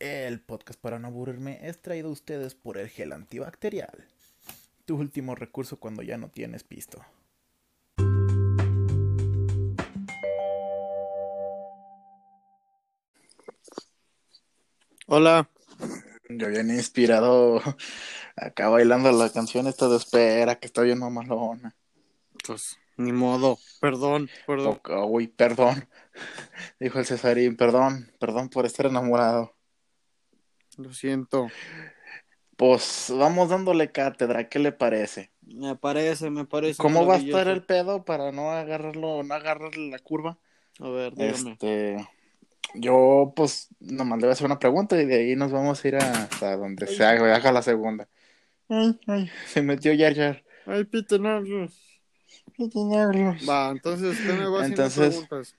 El podcast para no aburrirme es traído a ustedes por el gel antibacterial. Tu último recurso cuando ya no tienes pisto. Hola. Yo bien inspirado acá bailando la canción esta de espera que está bien mamalona. Pues ni modo. Perdón, perdón. Uy, perdón. Dijo el Cesarín, perdón, perdón por estar enamorado. Lo siento. Pues vamos dándole cátedra, ¿qué le parece? Me parece, me parece. ¿Cómo va a estar el pedo para no agarrarlo, no agarrarle la curva? A ver, dígame. Este, yo pues nomás le voy a hacer una pregunta y de ahí nos vamos a ir a- hasta donde se haga, haga la segunda. Ay, ay, se metió Yar Yar. Ay, no. no. Va, entonces usted me va haciendo Entonces, preguntas.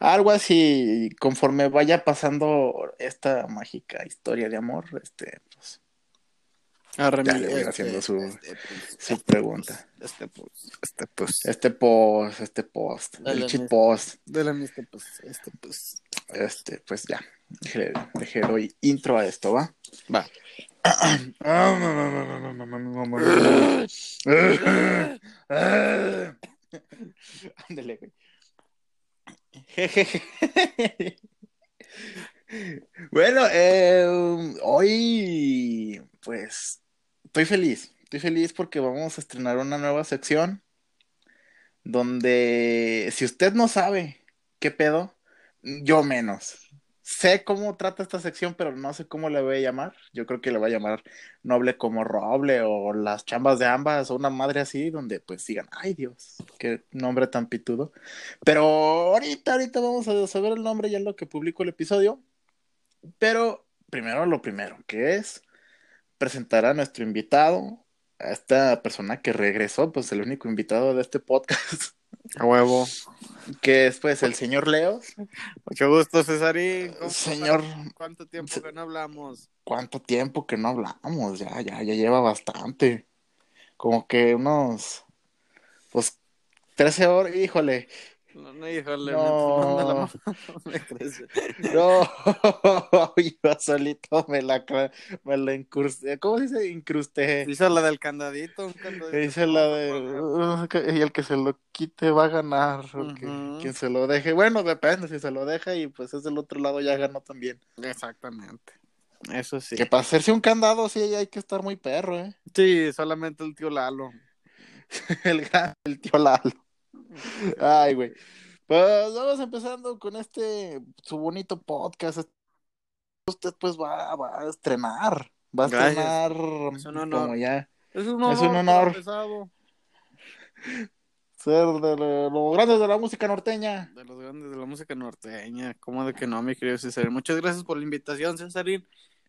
Algo así, conforme vaya pasando esta mágica historia de amor, este, pues, Arre, ya le voy este, haciendo su- este, pues, su este, pregunta. pues, Este, pues, este, pues. Este post, este post, Dale, el cheat post, De la este, pues, este, pues. este, pues ya, dejé, dejé doy intro a esto, ¿va? Va. Ándale, güey. Bueno, eh, hoy, pues, estoy feliz. Estoy feliz porque vamos a estrenar una nueva sección donde, si usted no sabe qué pedo, yo menos. Sé cómo trata esta sección, pero no sé cómo le voy a llamar. Yo creo que le voy a llamar Noble como Roble o Las Chambas de Ambas o una madre así, donde pues digan, ay Dios, qué nombre tan pitudo. Pero ahorita, ahorita vamos a saber el nombre ya en lo que publico el episodio. Pero primero lo primero, que es presentar a nuestro invitado, a esta persona que regresó, pues el único invitado de este podcast, A huevo. que es pues el señor Leos. Mucho gusto, Cesarín. ¿Cómo Señor? ¿Cuánto tiempo que no hablamos? ¿cuánto tiempo que no hablamos? Ya, ya, ya lleva bastante. Como que unos, pues, 13 horas, híjole. No, no, híjole, No. me manda la mano, me. No, yo solito me la, me la incrusté. ¿Cómo se dice? Incrusté. Hizo la del candadito, un candadito. Dice la de. "Uh, y el que se lo quite va a ganar. quien se lo deje. Bueno, depende. Si se lo deja y pues es del otro lado, ya ganó también. Exactamente. Eso sí. Que para hacerse un candado, sí hay que estar muy perro, ¿eh? Sí, solamente el tío Lalo. El gran, el tío Lalo. Ay, güey. Pues vamos empezando con este, su bonito podcast. Usted pues va, va a estrenar. Va a Gracias. estrenar Es un honor. como ya Es un Es honor. un ser de lo- los grandes de la música norteña. De los grandes de la música norteña. ¿Cómo de que no, mi querido Cesarín? Muchas gracias por la invitación, Cesarín.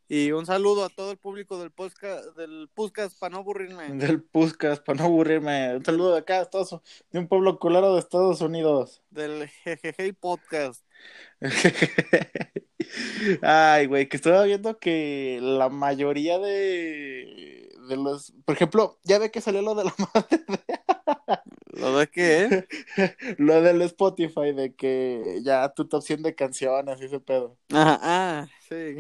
Y un saludo a todo el público del podcast, del podcast para no aburrirme. Del Puscas, para no aburrirme. Un saludo de acá, Estados, de un pueblo culero de Estados Unidos. Del Jejeje Podcast. Ay, güey, que estaba viendo que la mayoría de, de los, por ejemplo, ya ve que salió lo de la madre, ¿Lo de qué? lo del Spotify, de que ya tu top 100 de canciones y ese pedo. Ah, ah, sí.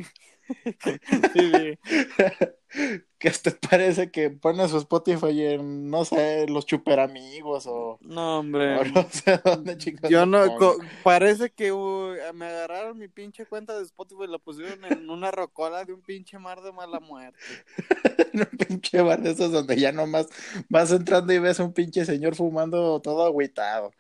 sí, sí. Que parece que pone su Spotify en, no sé, los chuperamigos o, No, hombre. o no sé dónde chicos. Yo no, parece que me agarraron mi pinche cuenta de Spotify y la pusieron en una rocola de un pinche mar de mala muerte. en un pinche bar de esos donde ya nomás vas entrando y ves a un pinche señor fumando todo agüitado.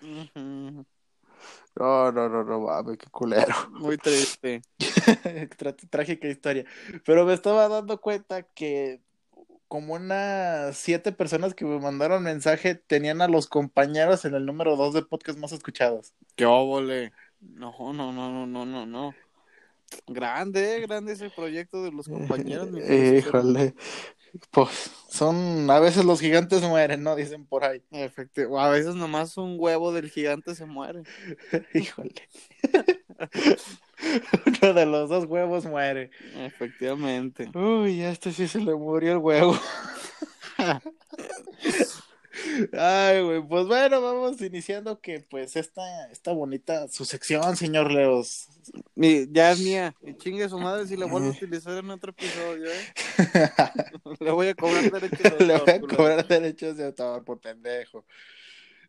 No, no, no, no, mames, qué culero. Muy triste. Trágica historia. Pero me estaba dando cuenta que como unas siete personas que me mandaron mensaje tenían a los compañeros en el número dos de podcast más escuchados. ¡Qué óvole! No, no, no, no, no, no, no. Grande, eh, grande ese proyecto de los compañeros. Híjole. Pues son, a veces los gigantes mueren, ¿no? Dicen por ahí. Efectivo. A veces nomás un huevo del gigante se muere. Híjole. Uno de los dos huevos muere. Efectivamente. Uy, a este sí se le murió el huevo. Ay, güey, pues bueno, vamos iniciando que pues esta, esta bonita, su sección, señor Leos. Mi- ya es mía. Y chingue su madre si la vuelvo a utilizar en otro episodio, ¿eh? Le voy a cobrar derechos de Le voy a culero. cobrar derechos de autor por pendejo.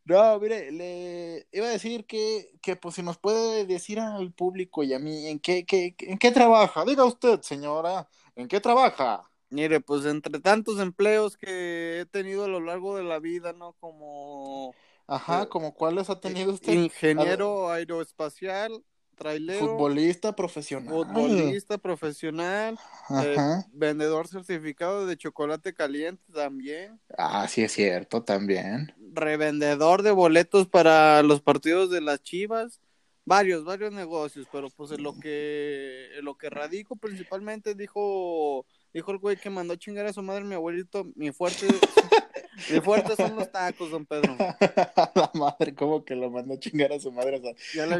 No, mire, le iba a decir que, que pues si nos puede decir al público y a mí en qué, qué, en qué trabaja. Diga usted, señora, ¿en qué trabaja? Mire, pues entre tantos empleos que he tenido a lo largo de la vida, ¿no? Como Ajá, Eh, ¿como cuáles ha tenido usted? ingeniero aeroespacial, trailero, Futbolista profesional. futbolista profesional, eh, Ajá. vendedor certificado de chocolate caliente también, Ah, sí es cierto, también. revendedor de boletos para los partidos de las Chivas, varios, varios negocios, pero pues en lo que en lo que radico principalmente dijo dijo el güey que mandó a chingar a su madre mi abuelito, mi fuerte mi fuerte son los tacos, don Pedro. A la madre, ¿cómo que lo mandó a chingar a su madre?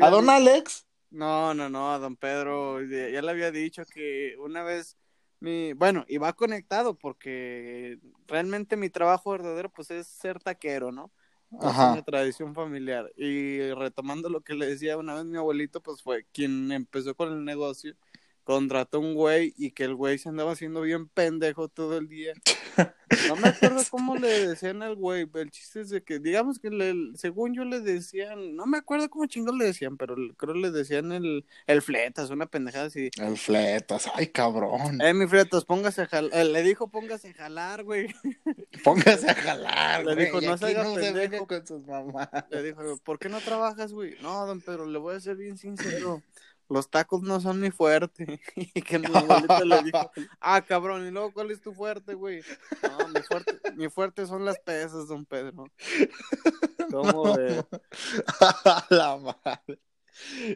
¿A don Alex? No, no, no, a don Pedro, ya ya le había dicho que una vez mi, bueno, y va conectado porque realmente mi trabajo verdadero pues es ser taquero, ¿no? Es Ajá. una tradición familiar. Y retomando lo que le decía una vez mi abuelito, pues fue quien empezó con el negocio, contrató un güey y que el güey se andaba haciendo bien pendejo todo el día. No me acuerdo cómo le decían al güey, el chiste es de que, digamos que le- según yo le decían, no me acuerdo cómo chingos le decían, pero creo le decían el, el fletas, una pendejada así. El fletas, ay cabrón. Eh, mi fletas, póngase a jalar, le dijo póngase a jalar, güey. Póngase a jalar, Le güey. dijo, no se no se pendejo. venga con sus mamás. Le dijo, ¿por qué no trabajas, güey? No, don Pedro, le voy a ser bien sincero. Los tacos no son mi fuerte. Y que mi abuelita le dijo, ah, cabrón, y luego, ¿cuál es tu fuerte, güey? No, mi fuerte, mi fuerte son las pesas, don Pedro. ¿Cómo ve? A la madre.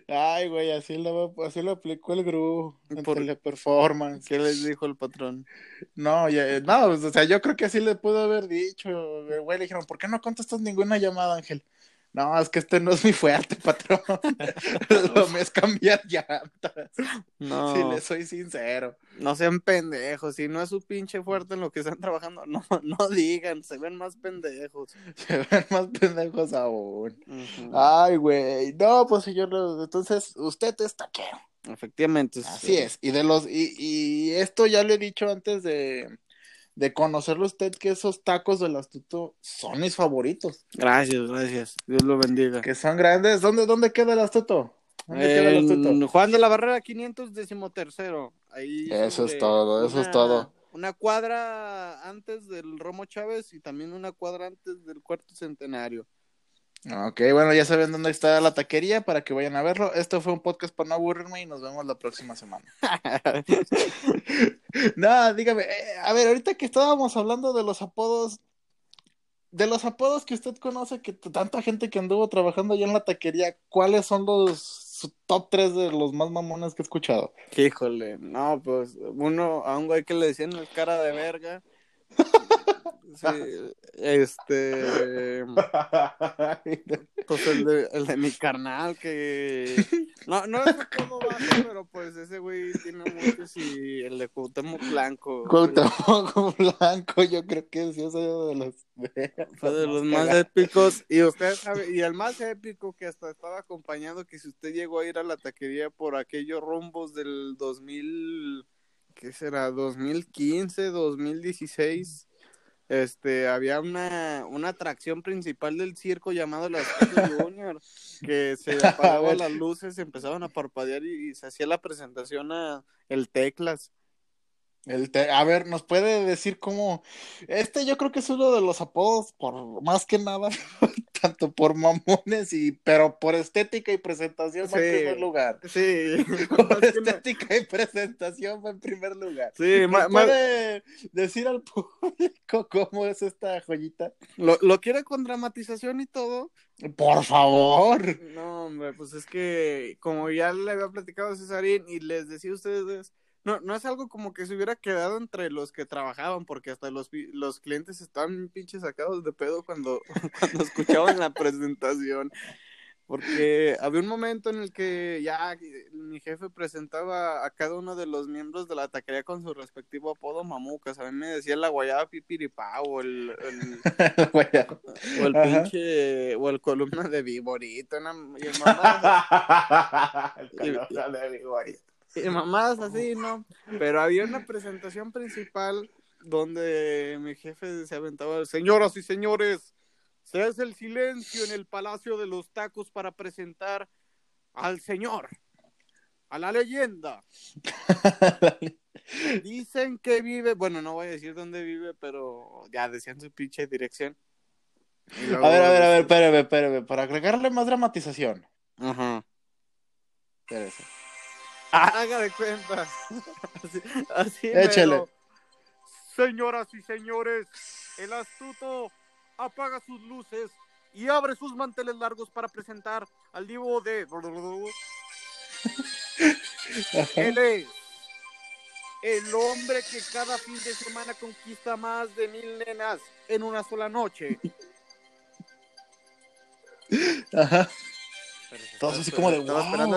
Ay, güey, así lo, así lo aplicó el Gru Por- teleperformance. ¿Qué les dijo el patrón? No, ya, no, pues, o sea, yo creo que así le pudo haber dicho. Güey, le dijeron, ¿por qué no contestas ninguna llamada, Ángel? No, es que este no es mi fuerte, patrón. Lo mío es cambiar llantas. No, Si le soy sincero. no sean pendejos. Si no es su pinche fuerte en lo que están trabajando, no, no digan, se ven más pendejos. Se ven más pendejos aún. Ay, güey. No, pues señor, entonces usted es taquero. Efectivamente. Así es. Y de los, y, y esto ya le he dicho antes de, de conocerlo usted que esos tacos del astuto son mis favoritos. Gracias, gracias. Dios lo bendiga. Que son grandes. ¿Dónde, dónde queda el astuto? ¿Dónde queda el astuto? Juan de la Barrera 500 decimotercero. Ahí Eso es todo, eso es todo. Una cuadra antes del Romo Chávez y también una cuadra antes del cuarto centenario. Ok, bueno, ya saben dónde está la taquería para que vayan a verlo. Esto fue un podcast para no aburrirme y nos vemos la próxima semana. No, dígame, eh, a ver, ahorita que estábamos hablando de los apodos, de los apodos que usted conoce, que tanta gente que anduvo trabajando allá en la taquería, ¿cuáles son los su top 3 de los más mamones que he escuchado? Híjole, no, pues uno, a un güey que le decían el cara de verga. Sí, este, pues el de, el de mi carnal que no, no es como bajo, pero pues ese güey tiene muchos y el de Cuauhtémoc Blanco. Cuauhtémoc Blanco, yo creo que sí es uno de los, Fue de los más épicos. Y usted sabe, y el más épico que hasta estaba acompañado, que si usted llegó a ir a la taquería por aquellos rumbos del 2000, ¿qué será? 2015, 2016. Este, había una, una atracción principal del circo llamado la Studio Junior, que se A apagaban las luces, empezaban a parpadear y, y se hacía la presentación a el Teclas. El te- a ver, ¿nos puede decir cómo? Este yo creo que es uno de los apodos, por más que nada, tanto por mamones y, pero por estética y presentación va en Sí. primer lugar. Sí, Por más estética y presentación va en primer lugar. sí, ¿Nos ma- ma- puede decir al público cómo es esta joyita? Lo, lo quiere con dramatización y todo. Por favor. No, hombre, pues es que como ya le había platicado a Cesarín y les decía a ustedes, no, no es algo como que se hubiera quedado entre los que trabajaban, porque hasta los, los clientes estaban pinches sacados de pedo cuando, cuando escuchaban la presentación. Porque había un momento en el que ya mi jefe presentaba a cada uno de los miembros de la taquería con su respectivo apodo mamucas. A mí me decía la guayaba pipiripá o el, el, o el pinche, o el columna de viborito. Una, y mamá, el columna de viborito. Mamás así, ¿no? Pero había una presentación principal donde mi jefe se aventaba, señoras y señores, se hace el silencio en el Palacio de los Tacos para presentar al señor, a la leyenda. Dicen que vive, bueno, no voy a decir dónde vive, pero ya decían su pinche dirección. a ver, a ver, a ver, espérame, espérame, para agregarle más dramatización. Ajá. Espérese. Haga de cuenta. así, así Échale. Señoras y señores, el astuto apaga sus luces y abre sus manteles largos para presentar al divo de... Él es el hombre que cada fin de semana conquista más de mil nenas en una sola noche. Ajá. Todos así como de Estaba esperando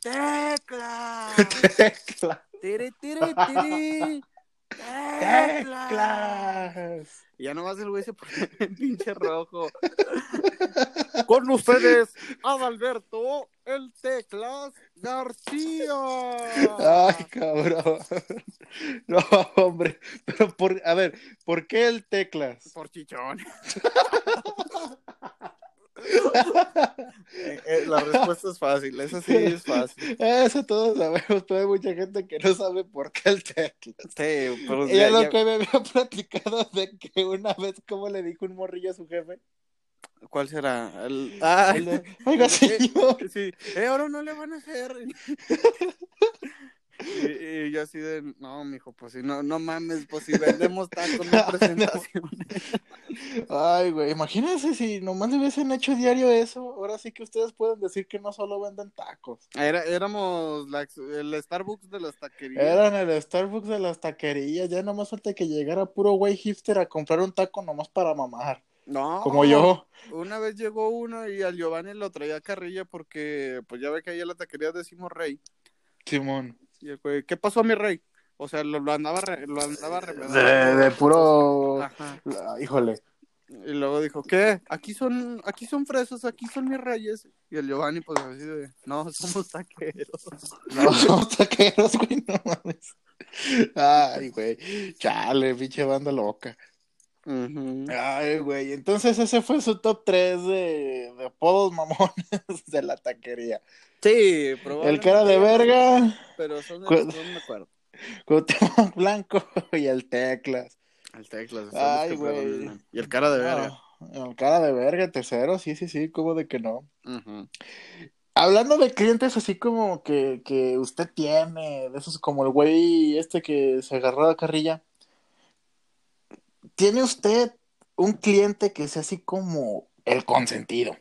tecla, Tecla. tiri, tiri, tiri, Teclas. Y ya nomás el güey se pone en pinche rojo. Con ustedes, Adalberto, el Teclas García. Ay, cabrón. No, hombre. Pero por, a ver, ¿por qué el teclas? Por chichón. Eh, eh, la respuesta es fácil, esa sí es fácil. Eso todos sabemos, pero hay mucha gente que no sabe por qué el teclas. Sí, pero Ella ya- lo ya- que me había platicado de que una vez, como le dijo un morrillo a su jefe? ¿Cuál será? El- Ah, El de, Oiga, señor. Sí, eh, ahora no le van a hacer. Y, y yo así de, no, mijo, pues si no, no mames, pues si vendemos tacos, no presentaciones. Ay, güey, imagínense si nomás le hubiesen hecho diario eso. Ahora sí que ustedes pueden decir que no solo venden tacos. Era, éramos la el Starbucks de las taquerías. Eran el Starbucks de las taquerías. Ya nomás falta que llegara puro güey hipster a comprar un taco nomás para mamar. No, Como yo. Una vez llegó uno y al Giovanni lo traía carrilla porque, pues ya ve que ahí en la taquería decimos rey. Simón. Y el güey, ¿qué pasó, mi rey? O sea, lo, lo andaba, re- lo andaba. De, de puro. Ajá. Híjole. Y luego dijo, ¿qué? Aquí son, aquí son fresas, aquí son mis reyes. Y el Giovanni, pues así de, no, somos taqueros. No, somos taqueros, güey, no mames. Ay, güey. Chale, pinche banda loca. Ay, güey. Entonces ese fue su top 3 de, de apodos mamones de la taquería. Sí, El probablemente. cara de verga, Pero son de los no me acuerdo. Cuauhtémoc Blanco y el Teclas. El teclas. Ay, que güey. Y el cara de verga. No, el cara de verga, tercero, sí, sí, sí, como de que no. Hablando de clientes así como que, que usted tiene, de esos como el güey este que se agarró a carrilla. ¿Tiene usted un cliente que sea así como el consentido?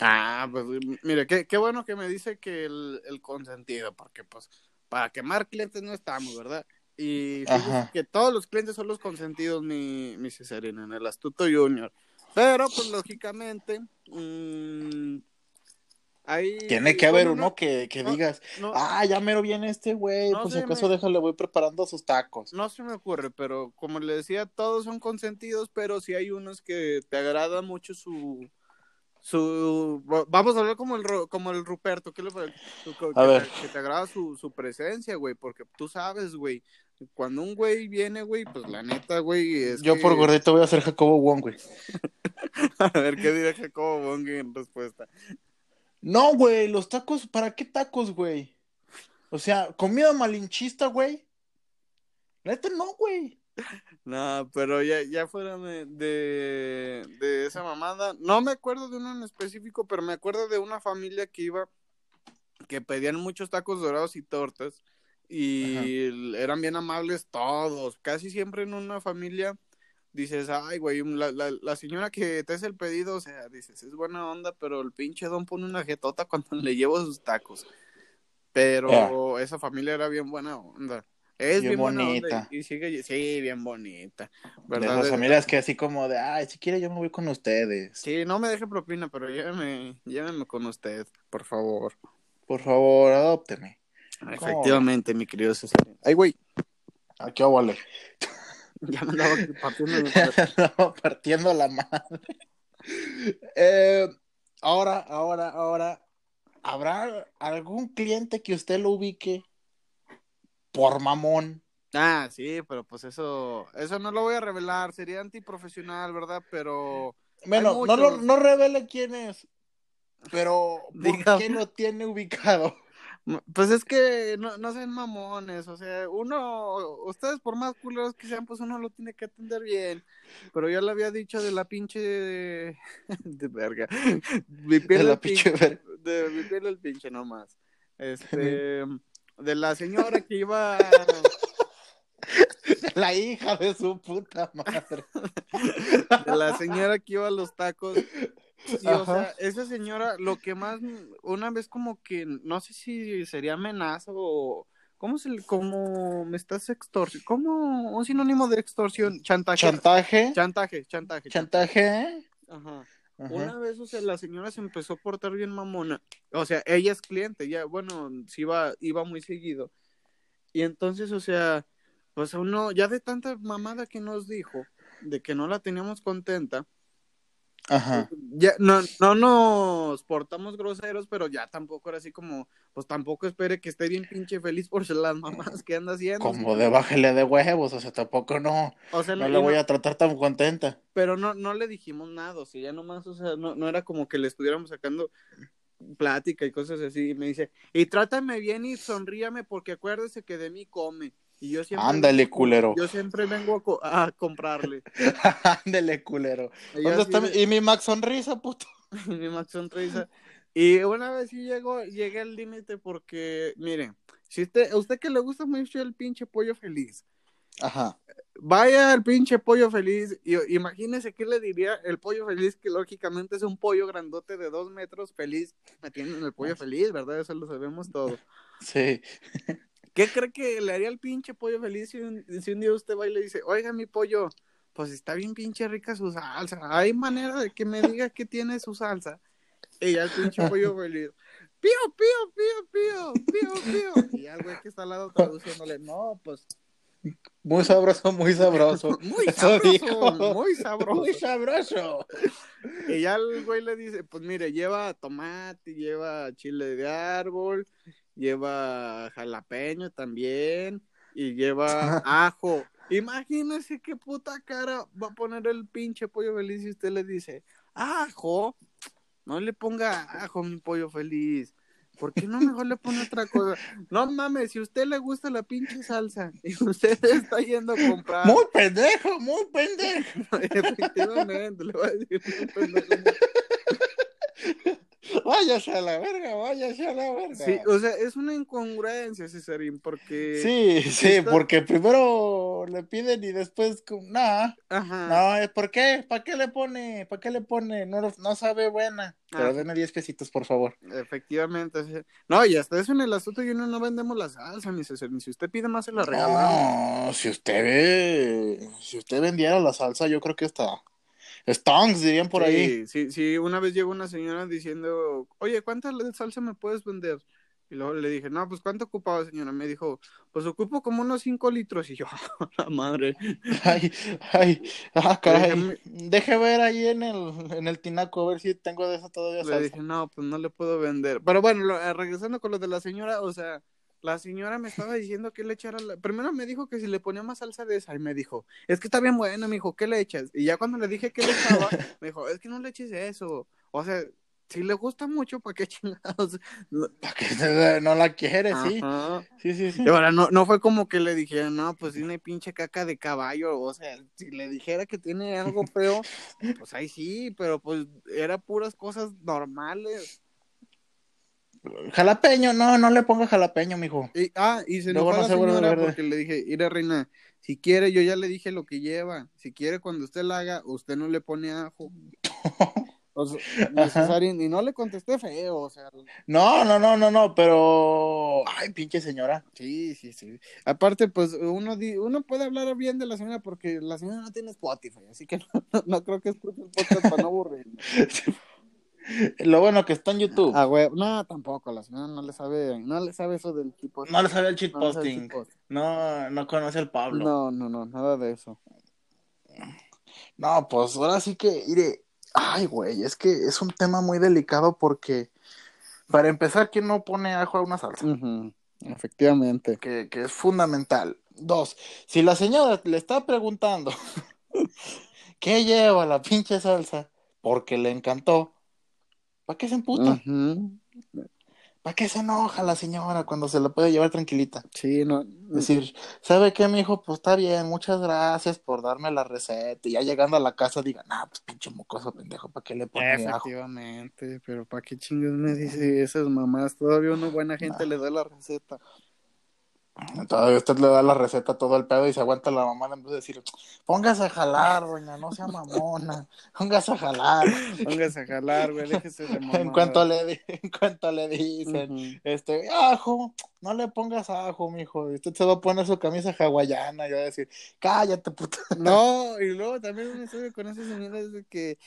Ah, pues mire, qué, qué bueno que me dice que el, el consentido, porque pues para quemar clientes no estamos, ¿verdad? Y que todos los clientes son los consentidos, mi, mi Cesarina, en el astuto junior. Pero pues lógicamente, mm, ahí... Tiene que haber uno que, que no, digas, No, ah, ya mero viene este güey, No pues si acaso me- déjale, voy preparando sus tacos. no se me ocurre, pero como le decía, todos son consentidos, pero sí hay unos que te agrada mucho su... su vamos a hablar como el como el Ruperto que, A ver. te, que te agrada su, su presencia güey porque tú sabes güey cuando un güey viene güey pues la neta güey es Yo que- por gordito voy a ser Jacobo Wong, güey. a ver qué dirá Jacobo Bongi en respuesta No, güey, los tacos, ¿para qué tacos, güey? O sea, comida malinchista, güey. Neta, no, güey. No pero ya ya fuera de, de de esa mamada no me acuerdo de uno en específico pero me acuerdo de una familia que iba que pedían muchos tacos dorados y tortas y eran bien amables todos. Casi siempre en una familia dices, ay, güey, la, la, la, señora que te hace el pedido, o sea, dices, es buena onda, pero el pinche don pone una jetota cuando le llevo sus tacos. Pero esa familia era bien buena onda. Es bien, bonita. y sigue, sí, bien bonita. ¿verdad? De esas familias que así como de, ay, si quiere yo me voy con ustedes. Sí, no me deje propina, pero lléveme, lléveme con usted, por favor. Por favor, adópteme. Efectivamente, mi querido César. Ay, güey. Aquí vale. ya me andaba partiendo, andaba partiendo la madre. Eh, ahora, ahora, ahora, ¿habrá algún cliente que usted lo ubique por mamón? Ah, sí, pero pues eso, eso no lo voy a revelar, sería antiprofesional, ¿verdad? Pero... Bueno, no, lo, no revele quién es, pero ¿por qué lo tiene ubicado? Pues es que no, no sean mamones, o sea, uno, ustedes por más culeros que sean, pues uno lo tiene que atender bien. Pero yo le había dicho de la pinche de, de verga. Mi piel de la pinche, verga. De mi piel el pinche nomás. Este, de la señora que iba la hija de su puta madre. De la señora que iba a los tacos Sí, o sea, esa señora, lo que más, una vez como que, no sé si sería amenaza o, ¿cómo se le, cómo me estás extorsionando? ¿Cómo un sinónimo de extorsión? Chantaje. Chantaje. Chantaje, chantaje. Chantaje. Ajá. Una vez, o sea, la señora se empezó a portar bien mamona. O sea, ella es cliente, ya, bueno, sí iba, iba muy seguido. Y entonces, o sea, pues uno, ya de tanta mamada que nos dijo, de que no la teníamos contenta, Ajá. Ya, no, no nos portamos groseros, pero ya tampoco era así como, pues tampoco espere que esté bien pinche feliz por las mamás que anda haciendo. Como de bájele de huevos, o sea, tampoco no, o sea, no, le voy a tratar tan contenta. Pero no, no le dijimos nada, o sea, ya nomás, o sea, no, no era como que le estuviéramos sacando plática y cosas así, y me dice, y trátame bien y sonríame porque acuérdese que de mí come. Y yo siempre Ándale, culero. Yo siempre vengo a, comprarle. Ándale, culero. ¿Dónde está mi... Y mi Max Sonrisa, puto. mi Max Sonrisa. Y una vez sí llegó, llegué al límite porque, miren, si usted, a usted que le gusta mucho el pinche pollo feliz, Ajá. Vaya al pinche pollo feliz. Y imagínese qué le diría el pollo feliz, que lógicamente es un pollo grandote de dos metros feliz. Metiendo en el pollo feliz, ¿verdad? Eso lo sabemos todo. Sí. ¿Qué cree que le haría el pinche pollo feliz si un, día usted va y le dice, oiga, mi pollo, pues está bien pinche rica su salsa? ¿Hay manera de que me diga que tiene su salsa? Y ya el pinche pollo feliz, pío, pío, pío, pío, pío, pío. Y ya el güey que está al lado traduciéndole, no, pues muy sabroso, muy sabroso. muy sabroso, muy sabroso. Muy sabroso. Y ya el güey le dice, pues mire, lleva tomate, lleva chile de árbol, lleva jalapeño también y lleva ajo. Imagínese qué puta cara va a poner el pinche pollo feliz si usted le dice, ajo, no le ponga ajo mi pollo feliz. ¿Por qué no mejor le pone otra cosa? No mames, si a usted le gusta la pinche salsa y usted está yendo a comprar. Muy pendejo, muy pendejo. Efectivamente, le voy a decir muy pendejo. váyase a la verga, váyase a la verga. Sí, o sea, es una incongruencia, Cesarín, porque... Sí, sí, porque primero le piden y después, nada. Ajá. No, ¿por qué? ¿Para qué le pone? ¿Para qué le pone? No, no sabe buena. Pero denme 10 pesitos, por favor. Efectivamente. No, y hasta eso en el asunto yo no, no vendemos la salsa, ni Cesarín. Si usted pide más, se la regalamos. No, si usted. Si usted vendiera la salsa, yo creo que está Stonks, dirían por ahí. Sí, sí, una vez llegó una señora diciendo, oye, ¿cuánta salsa me puedes vender? Y luego le dije, no, pues ¿cuánto ocupaba, señora? Me dijo, pues ocupo como unos 5 litros. Y yo, la madre. Ay, ay, ah, caray. Deje ver ahí en el, en el tinaco, a ver si tengo de eso todavía. Le dije, no, pues no le puedo vender. Pero bueno, eh, regresando con lo de la señora, o sea, la señora me estaba diciendo que le echara la... Primero me dijo que si le ponía más salsa de esa y me dijo, es que está bien buena, me dijo, ¿qué le echas? Y ya cuando le dije que le echaba, me dijo, es que no le eches eso. O sea, si le gusta mucho, ¿para qué chingados? ¿Para qué no la quiere? Sí. Sí, sí, sí. Y ahora no, no fue como que le dijera, no, pues tiene pinche caca de caballo. O sea, si le dijera que tiene algo feo, pues ahí sí, pero pues era puras cosas normales. Jalapeño, no, no le ponga jalapeño, mijo. Y, ah, y se Luego enojó no la señora porque le dije, mira reina, si quiere, yo ya le dije lo que lleva. Si quiere, cuando usted la haga, usted no le pone ajo. O sea, y no le contesté feo, o sea, No, no, no, no, no, pero. Ay, pinche señora. sí, sí, sí. Aparte, pues uno di- uno puede hablar bien de la señora porque la señora no tiene Spotify, así que no, no creo que escuche el podcast para no aburrirme. Lo bueno que está en YouTube. Ah, güey, no, tampoco, la señora no le sabe, no le sabe eso del tipo. No le sabe el no le sabe el shitposting. shitposting. No, no conoce al Pablo. No. No, no, no, nada de eso. pues ahora sí que, mire, ay, güey, es que es un tema muy delicado porque, para empezar, ¿quién no pone ajo a una salsa? Efectivamente. Que, que es fundamental. Dos, si la señora le está preguntando qué lleva la pinche salsa porque le encantó, ¿para qué se emputa? ¿Para qué se enoja la señora cuando se la puede llevar tranquilita? Sí, no. Decir, ¿sabe qué, mi hijo? Pues está bien, muchas gracias por darme la receta. Y ya llegando a la casa diga, nah, pues pinche mocoso pendejo, ¿para qué le pone ajo? Efectivamente, pero ¿para qué chingas me dice esas mamás? Todavía una buena gente le da la receta. Todavía usted le da la receta todo el pedo y se aguanta la mamá en vez de decir, póngase a jalar, doña, no sea mamona, póngase a jalar. Póngase a jalar, güey, déjese de mamá. en cuanto le en cuanto le dicen, este, ajo, no le pongas ajo, mijo. Y usted se va a poner su camisa hawaiana y va a decir, cállate, puta. No, y luego también un estudio con esa señora es de que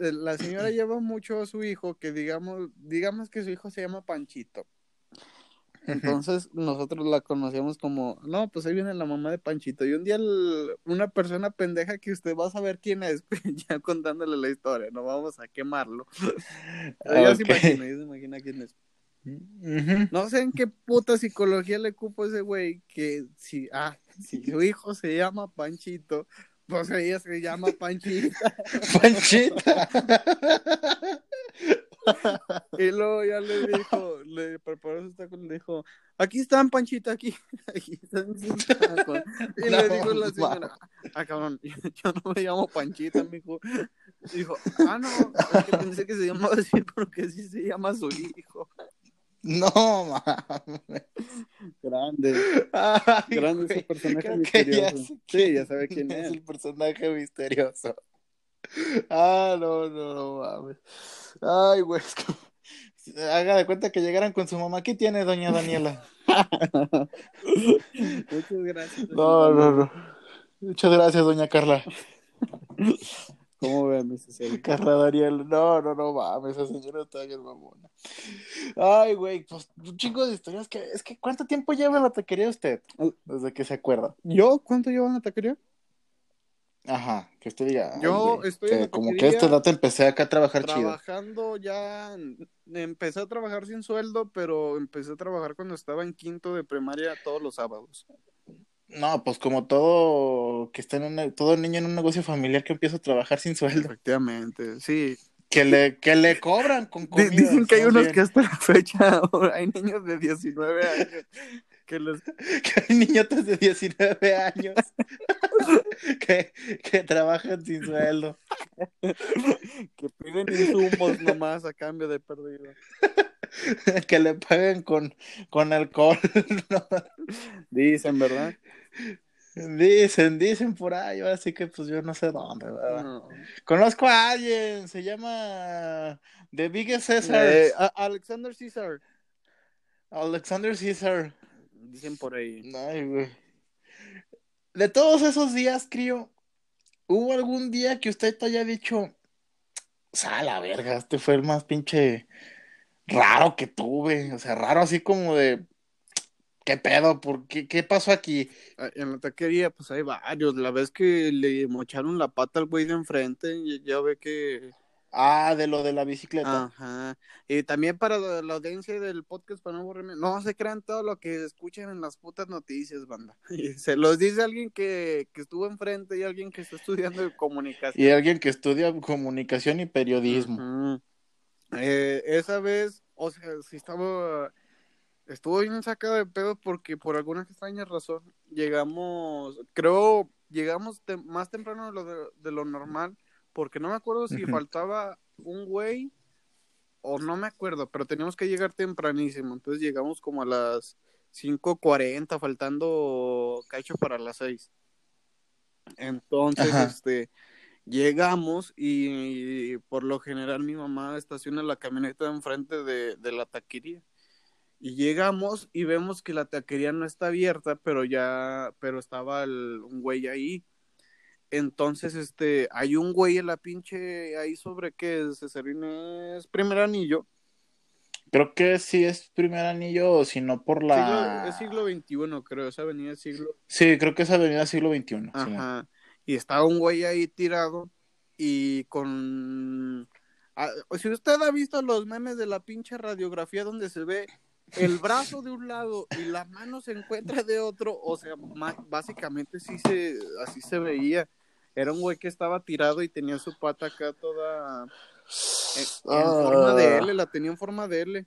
eh, la señora lleva mucho a su hijo, que digamos, digamos que su hijo se llama Panchito. Entonces nosotros la conocíamos como, no, pues ahí viene la mamá de Panchito. Y un día el- una persona pendeja que usted va a saber quién es, ya contándole la historia, no vamos a quemarlo. Se imagina, se imagina quién es. No sé en qué puta psicología le cupo ese güey que si, ah, si su hijo se llama Panchito, pues ella se llama Panchita. Panchita. Y luego ya le dijo, le preparó sus tacos, le dijo, aquí están Panchita, aquí, aquí están sus tacos. Y le dijo la señora, ah, cabrón, yo no me llamo Panchita, mijo. Dijo, ah, no, es que pensé que se llamaba así porque sí se llama su hijo. No, mames. Grande, Ay, grande güey, ese personaje creo que ya misterioso. Sí, ya sabe quién es. el personaje misterioso. Ah, no, no, no mames. Ay, güey. Haga de cuenta que llegaran con su mamá. ¿Qué tiene, doña Daniela? Muchas gracias. No, no, no. Muchas gracias, doña Carla. ¿Cómo ve, Mrs. Eli? Carla Daniel. No, no, no mames. Esa señora está bien mamona. Ay, güey. Pues un chingo de historias. que Es que ¿cuánto tiempo lleva en la taquería usted? Desde que se acuerda. ¿Yo? ¿Cuánto llevo en la taquería? Ajá, que usted diga. Yo estoy que como que esta edad empecé acá a trabajar chido. Trabajando ya, empecé a trabajar sin sueldo, pero empecé a trabajar cuando estaba en quinto de primaria todos los sábados. No, pues como todo que está en un, todo niño en un negocio familiar que empieza a trabajar sin sueldo, Efectivamente, sí. que le, que le cobran con comida. Dicen que hay unos bien. que hasta la fecha hay niños de 19 años que les que hay niñotes de 19 años que, que trabajan sin sueldo. que piden insumos nomás a cambio de perdido. que le paguen con, con alcohol. ¿no? Dicen, ¿verdad? Dicen, dicen por ahí, así que pues yo no sé dónde, ¿verdad? No. Conozco a alguien, se llama The Biggest César, Eh, Alexander Caesar. Alexander Caesar. Dicen por ahí. Ay, güey. De todos esos días, crío, ¿hubo algún día que usted te haya dicho, a la verga, este fue el más pinche raro que tuve? O sea, raro así como de, ¿qué pedo? ¿Por qué, qué pasó aquí? En la taquería, pues hay varios. La vez que le mocharon la pata al güey de enfrente, ya ve que. Ah, de lo de la bicicleta. Ajá. Y también para la audiencia del podcast, para no aburrirme, no se crean todo lo que escuchen en las putas noticias, banda. Y se los dice alguien que, que estuvo enfrente y alguien que está estudiando comunicación. Y alguien que estudia comunicación y periodismo. Eh, esa vez, o sea, sí estaba, estuvo bien sacado de pedo porque por alguna extraña razón llegamos, creo, llegamos te- más temprano de lo, de, de lo normal, porque no me acuerdo si faltaba un güey o no me acuerdo, pero teníamos que llegar tempranísimo, entonces llegamos como a las 5.40, faltando cacho para las 6. Entonces, Ajá. este, llegamos y, por lo general mi mamá estaciona la camioneta enfrente de, de la taquería. Y llegamos y vemos que la taquería no está abierta, pero ya, pero estaba el- un güey ahí. Entonces, este, hay un güey en la pinche ahí sobre que Cesarín es primer anillo. Creo que sí es primer anillo, o si no por la. Siglo, es siglo XXI, creo, esa avenida es siglo. Sí, creo que es avenida siglo XXI. Ajá. Y estaba un güey ahí tirado y con... Ah, si usted ha visto los memes de la pinche radiografía donde se ve el brazo de un lado y la mano se encuentra de otro, o sea, básicamente sí se, así se veía. Era un güey que estaba tirado y tenía su pata acá toda en, en forma de L, la tenía en forma de L.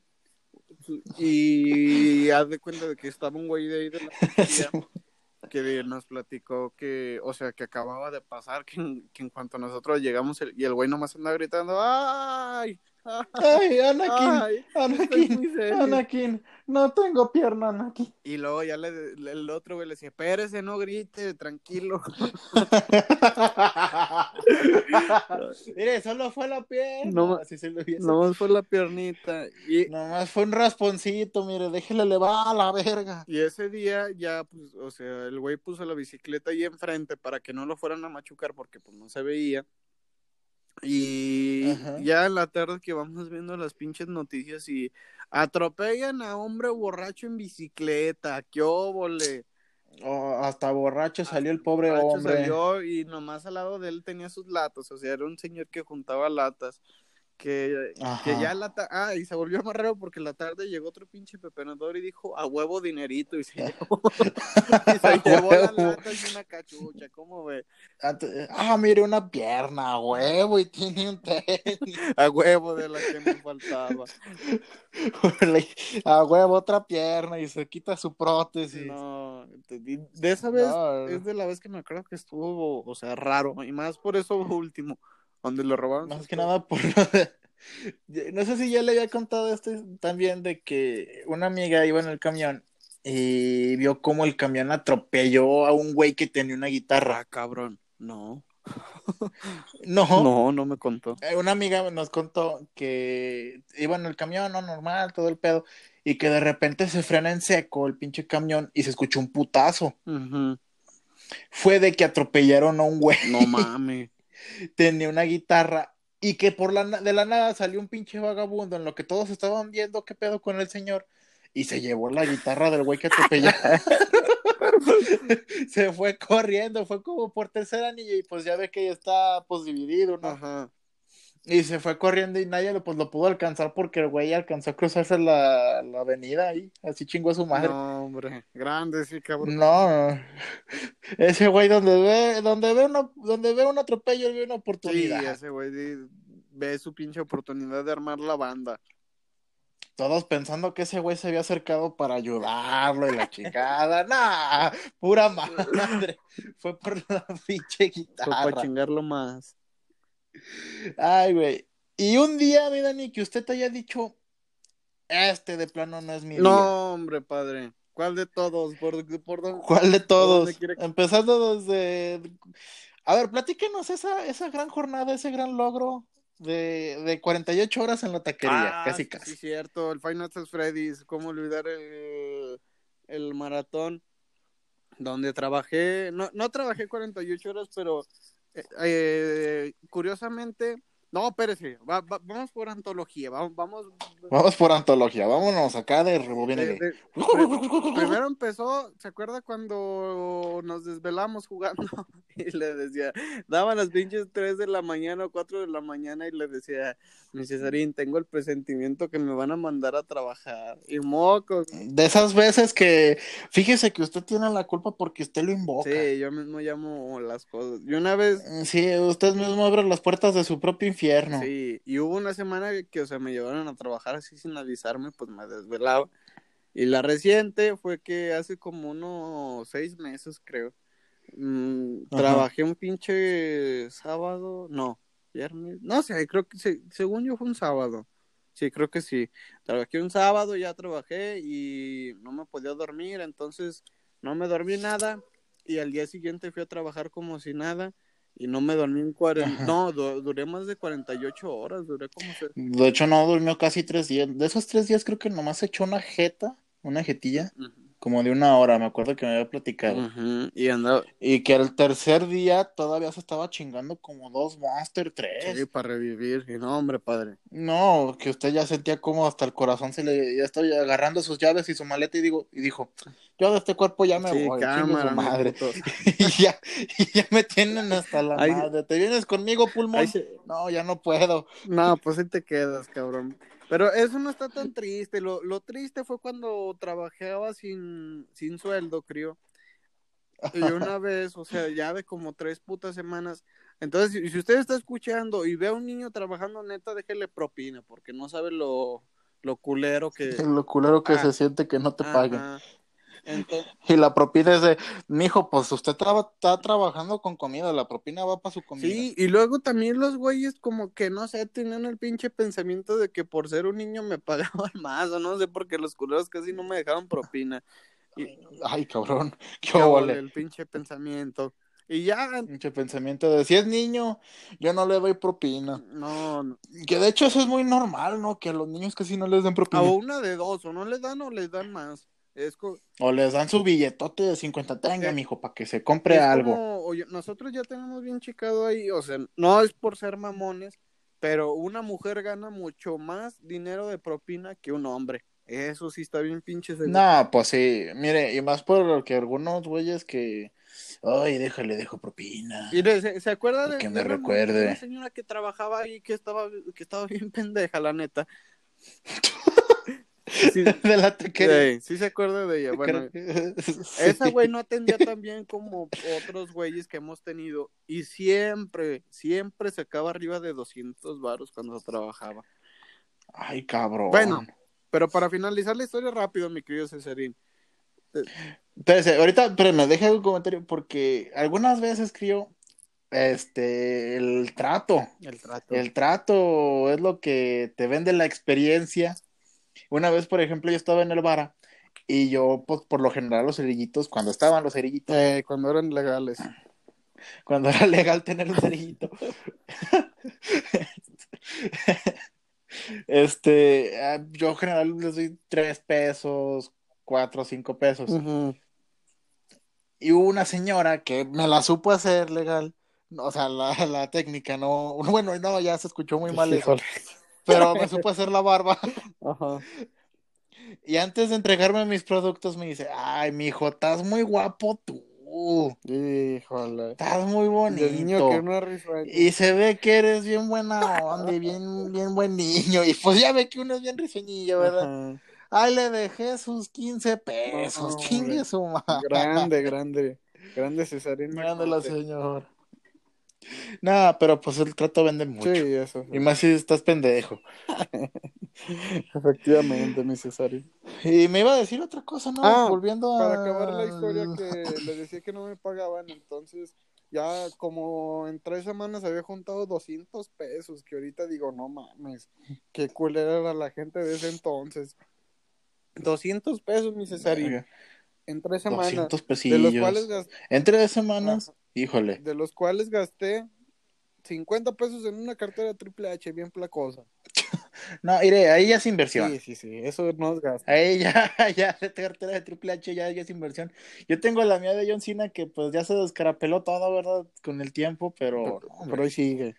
Y haz de cuenta de que estaba un güey de ahí de la taquería que nos platicó que, o sea, que acababa de pasar, que en, que en cuanto nosotros llegamos el- y el güey nomás andaba gritando, ¡ay! ¡Ay! Anakin, ay, Anakin, muy serio". Anakin, no tengo pierna, Anakin. Y luego ya le, le- el otro güey le decía, espérese, no grite, tranquilo. Mire, solo fue la pierna. No, Así se le hubiese- Nomás fue la piernita. Y, Nomás fue un rasponcito, mire, déjele elevar a la verga. y ese día ya, pues, o sea, el güey puso la bicicleta ahí enfrente para que no lo fueran a machucar porque pues no se veía. Y Ajá. ya en la tarde que vamos viendo las pinches noticias y atropellan a hombre borracho en bicicleta, qué óvole. Oh, hasta borracho salió el pobre hombre. salió y nomás al lado de él tenía sus latas, o sea, era un señor que juntaba latas. Que, que ya la ta- ah, y se volvió más raro porque la tarde llegó otro pinche pepenador y dijo a huevo dinerito y se llevó, y se llevó huevo. latas y una cachucha, ¿cómo ve? Ante- Ah, mire, una pierna, a huevo, y tiene un tenis. A huevo de la que me faltaba. a huevo, otra pierna, y se quita su prótesis. No, de esa vez No. es de la vez que me acuerdo que estuvo, o sea, raro, y más por eso último, donde lo robaron. Más que nada por lo de- No sé si ya le había contado esto también de que una amiga iba en el camión y vio cómo el camión atropelló a un güey que tenía una Ah, guitarra. cabrón, no. No, No, no me contó. Eh, Una amiga nos contó que iba en el camión, no normal, todo el pedo, y que de repente se frena en seco el pinche camión y se escuchó un putazo. Fue de que atropellaron a un güey, No mames. Tenía una guitarra y que por la de la nada salió un pinche vagabundo en lo que todos estaban viendo qué pedo con el señor y se llevó la guitarra del güey que atropellaron. se fue corriendo, fue como por tercer anillo y pues ya ve que ya está pues dividido, ¿no? Ajá. Y se fue corriendo y nadie lo, pues, lo pudo alcanzar porque el güey alcanzó a cruzarse la, la avenida ahí, así chingó a su madre. No. No, hombre. Grande, sí, cabrón. ese güey donde ve, donde ve una, donde ve un atropello, él ve una Sí, oportunidad. ese güey ve su pinche oportunidad de armar la banda. Todos pensando que ese güey se había acercado para ayudarlo y la chingada. nah, pura madre. Fue por la pinche Fue para guitarra. chingarlo más. Ay, güey. Y un día, mi Dani, que usted te haya dicho, este de plano no es mi día. No, hombre, padre. ¿Cuál de todos? ¿Por, por dónde? ¿Cuál de todos? quiere Empezando desde... A ver, platíquenos esa, esa gran jornada, ese gran logro de, de 48 horas en la taquería, Ah, casi sí, casi. Sí, cierto. El Final Fantasy Freddy's. ¿Cómo olvidar el, el maratón? Donde trabajé. No, no trabajé 48 horas, pero eh, eh, curiosamente. No, espérese. va- va- vamos por antología. Vamos. vamos Vamos por antología, vámonos acá de rebobínele. de- de- pri- primero empezó, ¿se acuerda cuando nos desvelamos jugando? Y le decía, daban las pinches 3 de la mañana o 4 de la mañana y le decía, mi Cesarín, tengo el presentimiento que me van a mandar a trabajar. Y mocos. De esas veces que, fíjese que usted tiene la culpa porque usted lo invoca. Sí, yo mismo llamo las cosas. Y una vez, Sí, usted mismo abre las puertas de su propio infierno. Sí, y hubo una semana que, o sea, me llevaron a trabajar así sin avisarme, pues me desvelaba. Y la reciente fue que hace como unos seis meses, creo. mm, Ajá. trabajé un pinche sábado, no, viernes, no sé, creo que se- según yo fue un sábado. Sí, creo que sí. Trabajé un sábado, ya trabajé y no me podía dormir, entonces no me dormí nada y al día siguiente fui a trabajar como si nada y no me dormí en 40, no, du- duré más de 48 horas, duré como... se- De hecho, no durmió casi tres días. De esos tres días creo que nomás echó una jeta, una jetilla, Ujú. Como de una hora, me acuerdo que me había platicado. Ujú, Y andaba Y que el tercer día todavía se estaba chingando como dos Monster, tres. sí, para revivir. Y no, hombre, padre. No, que usted ya sentía como hasta el corazón se le ya estaba agarrando sus llaves y su maleta y digo y dijo, yo de este cuerpo ya me Sí, voy, cámara, madre. y ya, y ya me tienen hasta la madre. ¿Te vienes conmigo, pulmón? Se- No, ya no puedo. No, pues ahí te quedas, cabrón. Pero eso no está tan triste. Lo, lo triste fue cuando trabajaba sin, sin sueldo, creo. Y una vez, o sea, ya de como tres putas semanas. Entonces, si, usted está escuchando y ve a un niño trabajando, neta, déjele propina, porque no sabe lo, lo culero que... Lo culero que Ah. se siente que no te paguen. Entonces, Y la propina es de, mijo, pues usted traba- está trabajando con comida, la propina va para su comida. sí, y luego también los güeyes como que, no sé, tenían el pinche pensamiento de que por ser un niño me pagaban más, o no sé, porque los culeros casi no me dejaban propina. Y, Ay, cabrón, qué el pinche pensamiento. Y ya, Mucho pensamiento de, si es niño, yo no le doy propina. no, no. Que de hecho eso es muy normal, ¿no? Que a los niños casi no les den propina. a una de dos, o no les dan o les dan más. Es, O les dan su billetote de 50 tenga, Eh, mijo, para que se compre algo. oye, nosotros ya tenemos bien chicado ahí, o sea, no es por ser mamones, pero una mujer gana mucho más dinero de propina que un hombre. Eso sí está bien pinche seguro. No, pues sí, mire, y más por lo que algunos güeyes que, ay, déjale, dejo propina. Mire, ¿se, se acuerda de, Que me de recuerde. una señora que trabajaba ahí que estaba, que estaba bien pendeja, la neta? Sí, De la tequería. sí, sí se acuerda de ella. Bueno, que- esa güey no atendía tan bien como otros güeyes que hemos tenido y siempre, siempre sacaba arriba de 200 varos cuando trabajaba. Ay, cabrón. Bueno. Pero para finalizar la historia rápido, mi querido Cesarín. Espérese, ahorita, espérame, deja un comentario, porque algunas veces creo, este, el trato, El trato. el trato es lo que te vende la experiencia. Una vez, por ejemplo, yo estaba en el Vara y yo, pues, por lo general, los cerillitos, cuando estaban los cerillitos, Eh, cuando eran legales. cuando era legal tener un cerillito, este, ah, yo en general les doy tres pesos, cuatro o cinco pesos. Y hubo una señora que me la supo hacer legal. O sea, la, la técnica, no. Bueno, no, ya se escuchó muy mal eso. Pero me supo hacer la barba. Ajá. Y antes de entregarme mis productos, me dice: Ay, mijo, estás muy guapo tú. Híjole. Estás muy Y el niño que bonito. no risueño. Y se ve que eres bien buena onda y bien, bien buen niño. Y pues ya ve que uno es bien risueñillo, ¿verdad? Ajá. Ay, le dejé sus 15 pesos. Chingue su madre. Grande, grande. Grande Cesarín. Grande la señora. Nada, pero pues el trato vende mucho. Sí, eso. Y más si estás pendejo. Efectivamente, mi Cesarín. Y me iba a decir otra cosa, ¿no? Ah, Volviendo a... Para acabar la historia que les decía que no me pagaban, entonces ya como en tres semanas había juntado 200 pesos, que ahorita digo, no mames, qué culera era la gente de ese entonces. 200 pesos, mi Cesarín, en tres semanas, 200 de los cuales Entre dos semanas, híjole. de los cuales gasté 50 pesos en una cartera triple H bien placosa. No, iré, ahí ya es inversión. Sí, sí, sí, eso no es gasto. Ahí ya, ya, de cartera de Triple H ya, ya es inversión. Yo tengo la mía de John Cena que pues ya se descarapeló todo, ¿verdad? Con el tiempo, pero... Pero, no, pero ahí sigue.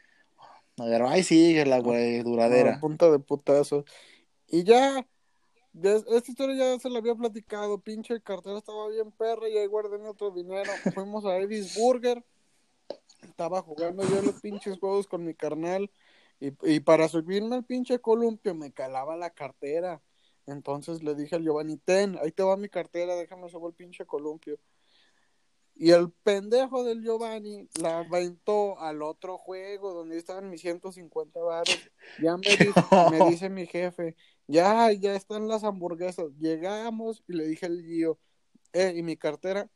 pero ahí sigue la güey, duradera. A punta de putazo. Y ya, ya, esta historia ya se la había platicado, pinche cartera estaba bien perra y ahí guardé mi otro dinero. Fuimos a Eddie's Burger, estaba jugando yo los pinches juegos con mi carnal y, y para subirme al pinche columpio me calaba la cartera. Entonces le dije al Giovanni, ten, ahí te va mi cartera, déjame subir el pinche columpio. Y el pendejo del Giovanni la aventó al otro juego donde estaban mis 150 baros. Ya me dice, me dice mi jefe, ya, ya están las hamburguesas. Llegamos y le dije al Gio, eh, ¿y mi cartera?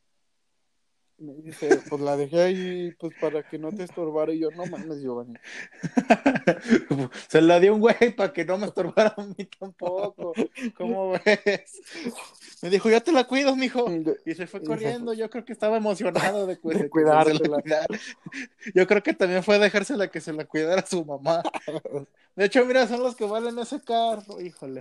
Me dice, pues la dejé ahí, pues para que no te estorbara. Y yo, no mames, Giovanni. Se la dio un güey para que no me estorbara a mí tampoco. ¿Cómo ves? Me dijo, yo te la cuido, mijo. Y se fue corriendo. Yo creo que estaba emocionado de, cu- De. Yo creo que también fue dejársela que se la cuidara su mamá. De hecho, mira, son los que valen ese carro. Híjole.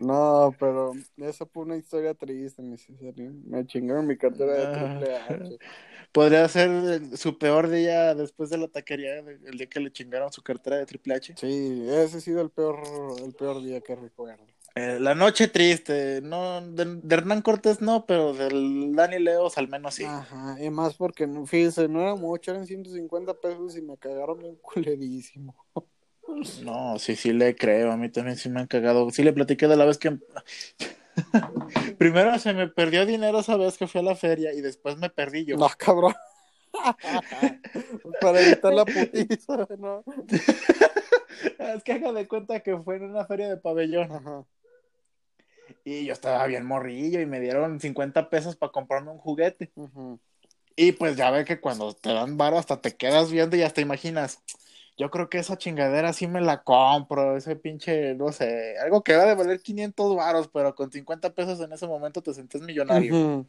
No, pero esa fue una historia triste, mi Cesarín. Me chingaron mi cartera de triple H. Podría ser su peor día después de la taquería, el día que le chingaron su cartera de Triple H. Sí, ese ha sido el peor, el peor día que recuerdo. Eh, la noche triste, no, de, de Hernán Cortés no, pero del Dani Leos al menos sí. Ajá, y más porque, fíjese, no era mucho, eran 150 pesos y me cagaron bien culerísimo. No, sí, sí le creo, a mí también sí me han cagado. Sí le platiqué de la vez que... Primero se me perdió dinero esa vez que fui a la feria y después me perdí yo. No, cabrón. Para evitar la putiza, ¿no? Es que haga de cuenta que fue en una feria de pabellón Ajá. y yo estaba bien morrillo y me dieron 50 pesos para comprarme un juguete. Y pues ya ve que cuando te dan varo hasta te quedas viendo y hasta imaginas. Yo creo que esa chingadera sí me la compro, ese pinche, no sé, algo que va de valer 500 varos, pero con 50 pesos en ese momento te sentías millonario.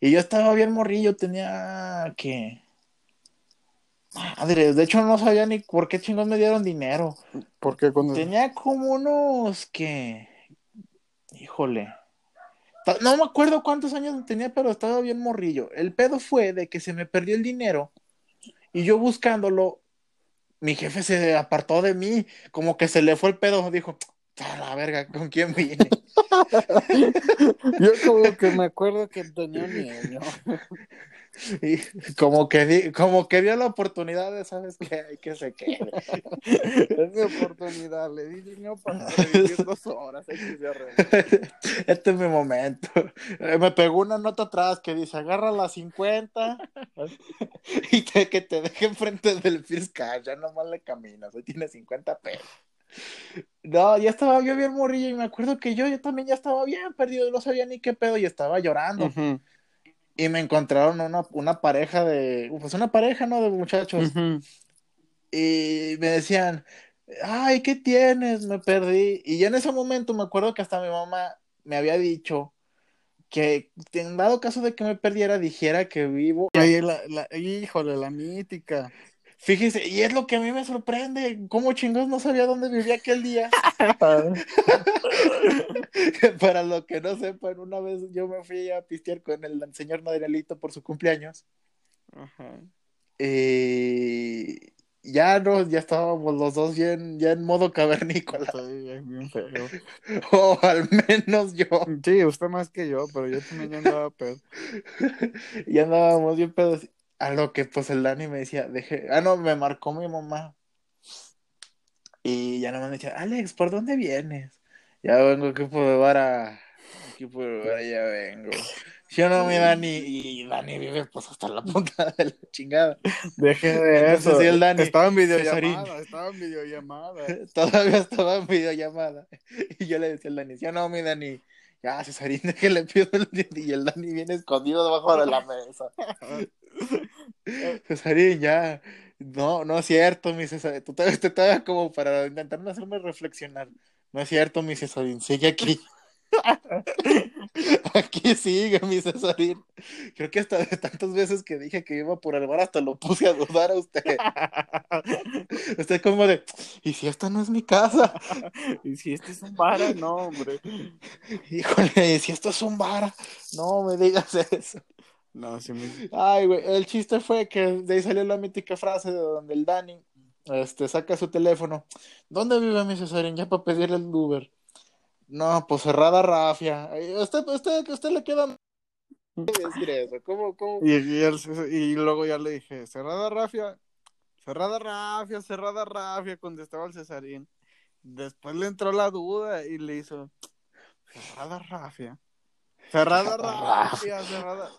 Y yo estaba bien morrillo, tenía que... Madre, de hecho no sabía ni por qué chingos me dieron dinero. Porque cuando... Tenía como unos que... Híjole. No me acuerdo cuántos años tenía, pero estaba bien morrillo. El pedo fue de que se me perdió el dinero y yo buscándolo, mi jefe se apartó de mí, como que se le fue el pedo, dijo, a la verga, ¿con quién vine? Yo como que me acuerdo que tenía niño. Y como que, di- como que dio la oportunidad de, ¿sabes qué? Hay que se quede. Es mi oportunidad, le di dinero para sobrevivir dos horas. hay que se arregle. Este es mi momento. Eh, Me pegó una nota atrás que dice, agarra las 50 y te, que te deje enfrente del fiscal, ya nomás le caminas, hoy tiene 50 pesos. No, ya estaba yo bien morrillo y me acuerdo que yo, yo también ya estaba bien perdido, no sabía ni qué pedo y estaba llorando. Ujú, Y me encontraron una, una pareja de, pues una pareja, ¿no? De muchachos. Y me decían, ay, ¿qué tienes? Me perdí. Y yo en ese momento me acuerdo que hasta mi mamá me había dicho que en dado caso de que me perdiera, dijera que vivo. Ahí la, la- híjole, la mítica. Fíjese, y es lo que a mí me sorprende, cómo chingados no sabía dónde vivía aquel día. Para lo que no sepan, una vez yo me fui a pistear con el señor Madrialito por su cumpleaños. Ajá. Y ya no, ya estábamos los dos bien, ya en modo cavernícola. Sí, es bien feo. O al menos yo. Sí, usted más que yo, pero yo también ya andaba pedo. Y andábamos bien pedos. A lo que pues el Dani me decía, deje, ah no, me marcó mi mamá. Y ya no me decía, Alex, ¿por dónde vienes? Ya vengo aquí por vara, aquí por vara ya vengo. Yo no, mi Dani, y Dani vive pues hasta la punta de la chingada. Deje de Entonces, eso. sí, el Dani, estaba en videollamada, estaba en videollamada. Todavía estaba en videollamada. Y yo le decía al Dani, yo no, mi Dani, ya Cesarín, que le pido el y el Dani viene escondido debajo de la mesa. Cesarín, ya. No, no es cierto, mi Cesarín. Tú tú todavía como para intentar hacerme reflexionar. No es cierto, mi Cesarín. Sigue aquí. Aquí sigue, mi Cesarín. Creo que hasta de tantas veces que dije que iba por el bar, hasta lo puse a dudar a usted. Usted como de, ¿y si esta no es mi casa? Y si este es un vara, no, hombre. Híjole, ¿y si esto es un bar? No me digas eso. No, sí me... Ay, güey, el chiste fue que de ahí salió la mítica frase de donde el Dani este, saca su teléfono. ¿Dónde vive mi Cesarín? Ya para pedirle el Uber. No, pues cerrada rafia. Usted, usted, usted le queda decir eso. ¿Cómo, cómo? Y, y, él- y luego ya le dije, cerrada Rafia, cerrada Rafia, cerrada Rafia, contestaba el Cesarín. Después le entró la duda y le hizo, cerrada Rafia, cerrada Rafia, cerrada,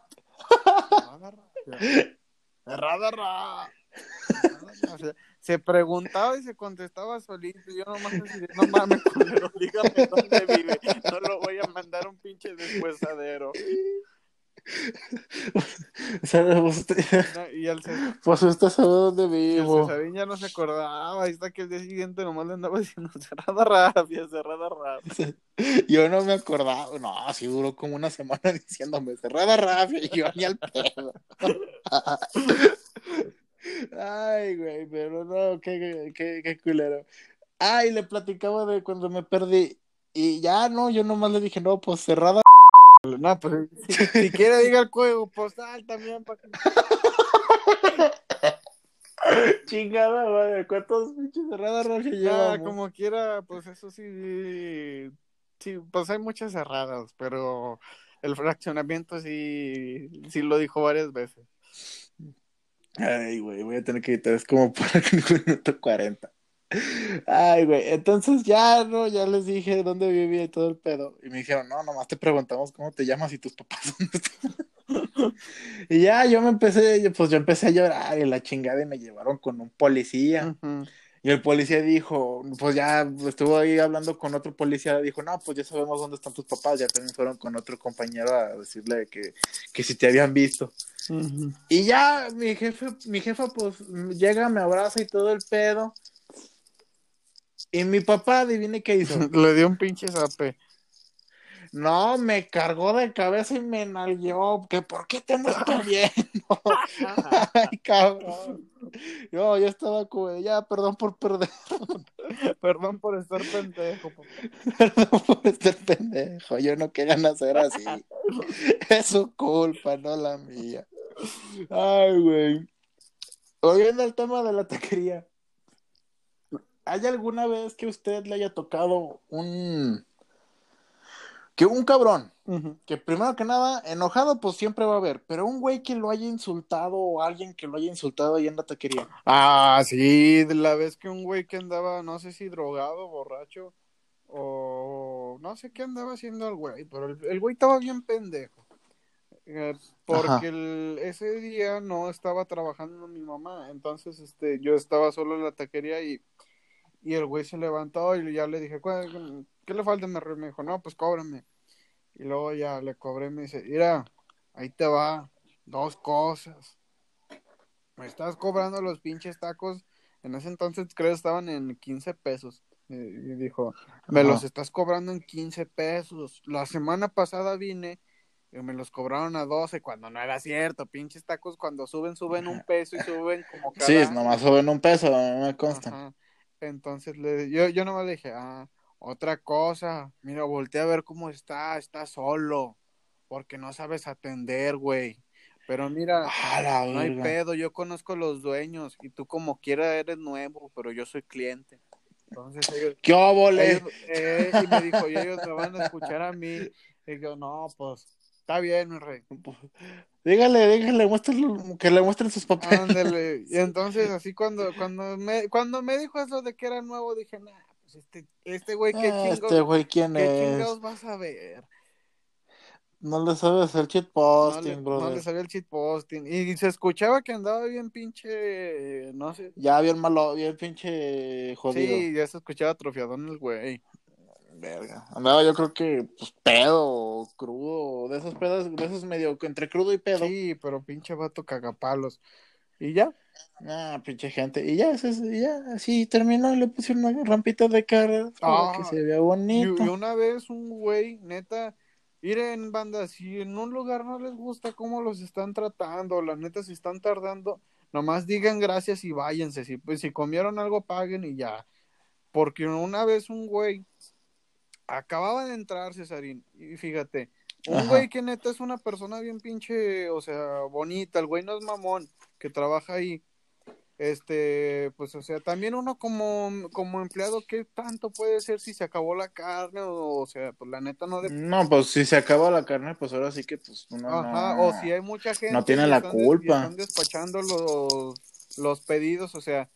Se preguntaba y se contestaba solito. Yo nomás así de, no mames, culero, dígame dónde vive. No lo voy a mandar un pinche despuesadero. O sea, No, Y el, pues usted sabe dónde el vivo. Cesarín ya no se acordaba. Ahí está que el día siguiente nomás le andaba diciendo cerrada rabia, cerrada rabia. Yo no me acordaba. No, sí duró como una semana diciéndome cerrada rabia y yo ni al pedo. Ay, güey, pero no, qué, qué, qué culero. Ay, le platicaba de cuando me perdí. Y ya no, yo nomás le dije, no, pues cerrada. No, pues si, si quiere diga el código postal también para que... Chingada, madre, ¿cuántos pinches cerradas rabia Ya, llevamos? como quiera, pues eso sí, sí, pues hay muchas cerradas, pero el fraccionamiento sí, sí lo dijo varias veces. Ay, güey, voy a tener que editar, es como por el minuto 40. Ay, güey, entonces ya, no, ya les dije dónde vivía y todo el pedo. Y me dijeron, no, nomás te preguntamos cómo te llamas y tus papás dónde están. Y ya, yo me empecé, pues yo empecé a llorar y la chingada y me llevaron con un policía. Ujú. Y el policía dijo, pues ya estuvo ahí hablando con otro policía, dijo, no, pues ya sabemos dónde están tus papás, ya también fueron con otro compañero a decirle que, que si te habían visto. Y ya mi jefe, mi jefa pues llega, me abraza y todo el pedo. Y mi papá, adivine qué hizo. Le dio un pinche zape. No, me cargó de cabeza y me nalgueó, que por qué te andas perdiendo. Ay, cabrón. Yo, yo estaba como, ya, perdón por perder, Perdón por estar pendejo. papá. perdón por estar pendejo. Yo no quería nacer así. Es su culpa, no la mía. Ay, güey. Volviendo al tema de la taquería. ¿Hay alguna vez que usted le haya tocado un... que un cabrón, que primero que nada, enojado pues siempre va a haber, pero un güey que lo haya insultado o alguien que lo haya insultado ahí en la taquería? Ah, sí, la vez que un güey que andaba, no sé si drogado, borracho, o no sé qué andaba haciendo el güey, pero el, el güey estaba bien pendejo. Eh, porque el- ese día no estaba trabajando mi mamá, entonces este, yo estaba solo en la taquería y, y el güey se levantó y ya le dije, "¿Cuál- ¿qué le falta? Me, dijo, no, pues cóbrame. Y luego ya le cobré y me dice, mira, ahí te va, dos cosas. Me estás cobrando los pinches tacos. En ese entonces creo que estaban en 15 pesos. Y, dijo, me los estás cobrando en 15 pesos. La semana pasada vine y me los cobraron a 12 cuando no era cierto. Pinches tacos cuando suben, suben un peso y suben como cada... Sí, nomás suben un peso, me consta. Ajá. Entonces le, yo, yo nomás le dije, ah, otra cosa, mira, volteé a ver cómo está, está solo, porque no sabes atender, güey. Pero mira, no hay pedo, yo conozco a los dueños y tú como quiera eres nuevo, pero yo soy cliente. Entonces ellos, ¿Qué óvole? eh, y me dijo, y ellos me van a escuchar a mí. Y yo, no, pues, está bien, mi rey. Dígale, dígale, muéstrale- que le muestren sus papeles. Ándale. Y entonces así cuando, cuando me, cuando me dijo eso de que era nuevo, dije, nah, pues este, este güey, qué Ah, chingados, este güey, ¿quién qué es? chingados vas a ver. No le sabes el cheat No posting, le, brother. no le sabía el cheat posting. Y se escuchaba que andaba bien pinche, no sé. Ya bien malo, bien pinche jodido. Sí, ya se escuchaba atrofiadón el güey. Verga. Andaba yo creo que, pues, pedo, crudo, de esos pedos, de esos medio, entre crudo y pedo. Sí, pero pinche vato cagapalos. Y ya. Ah, pinche gente. Y ya, ese- ya, así terminó, le pusieron una rampita de cara Ah, que se vea bonito. y una vez un güey, neta, miren, banda, si en un lugar no les gusta cómo los están tratando, la neta, si están tardando, nomás digan gracias y váyanse. Si, pues, si comieron algo, paguen y ya. Porque una vez un güey acababa de entrar, Cesarín, y fíjate, un Ajá. güey que neta es una persona bien pinche, o sea, bonita, el güey no es mamón, que trabaja ahí. Este, pues, o sea, también uno como, como empleado, ¿qué tanto puede ser si se acabó la carne? O, o sea, pues la neta no le... No, pues si se acaba la carne, pues ahora sí que pues uno Ajá, no... o si hay mucha gente no tiene la están culpa. están despachando los, los pedidos, o sea,